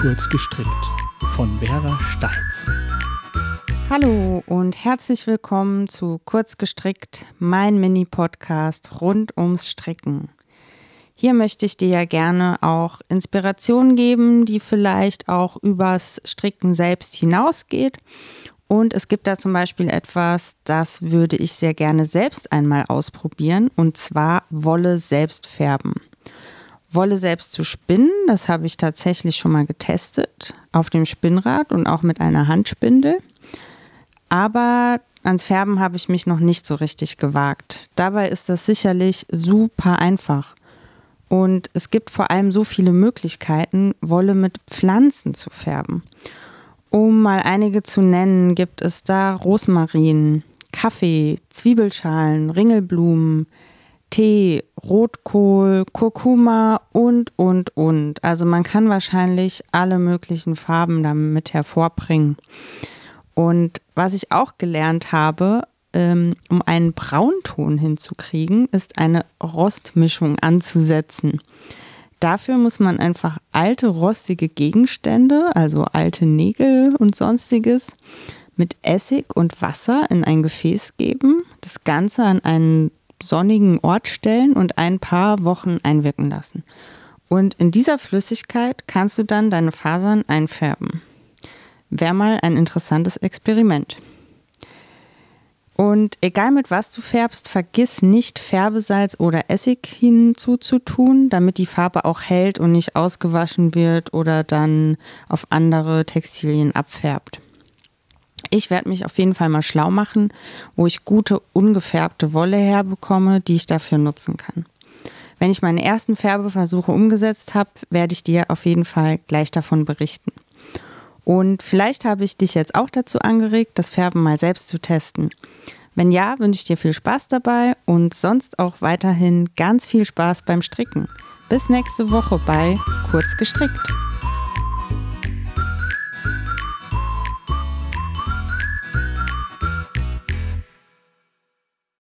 Kurz gestrickt von Vera Steins. Hallo und herzlich willkommen zu Kurz gestrickt, mein Mini-Podcast rund ums Stricken. Hier möchte ich dir ja gerne auch Inspiration geben, die vielleicht auch übers Stricken selbst hinausgeht. Und es gibt da zum Beispiel etwas, das würde ich sehr gerne selbst einmal ausprobieren, und zwar Wolle selbst färben. Wolle selbst zu spinnen, das habe ich tatsächlich schon mal getestet auf dem Spinnrad und auch mit einer Handspindel. Aber ans Färben habe ich mich noch nicht so richtig gewagt. Dabei ist das sicherlich super einfach. Und es gibt vor allem so viele Möglichkeiten, Wolle mit Pflanzen zu färben. Um mal einige zu nennen, gibt es da Rosmarin, Kaffee, Zwiebelschalen, Ringelblumen, Tee, Rotkohl, Kurkuma und, und, und. Also man kann wahrscheinlich alle möglichen Farben damit hervorbringen. Und was ich auch gelernt habe, ähm, um einen Braunton hinzukriegen, ist eine Rostmischung anzusetzen. Dafür muss man einfach alte rostige Gegenstände, also alte Nägel und sonstiges, mit Essig und Wasser in ein Gefäß geben, das Ganze an einen sonnigen Ort stellen und ein paar Wochen einwirken lassen. Und in dieser Flüssigkeit kannst du dann deine Fasern einfärben. Wäre mal ein interessantes Experiment. Und egal mit was du färbst, vergiss nicht Färbesalz oder Essig hinzuzutun, damit die Farbe auch hält und nicht ausgewaschen wird oder dann auf andere Textilien abfärbt. Ich werde mich auf jeden Fall mal schlau machen, wo ich gute, ungefärbte Wolle herbekomme, die ich dafür nutzen kann. Wenn ich meine ersten Färbeversuche umgesetzt habe, werde ich dir auf jeden Fall gleich davon berichten. Und vielleicht habe ich dich jetzt auch dazu angeregt, das Färben mal selbst zu testen. Wenn ja, wünsche ich dir viel Spaß dabei und sonst auch weiterhin ganz viel Spaß beim Stricken. Bis nächste Woche bei Kurz gestrickt.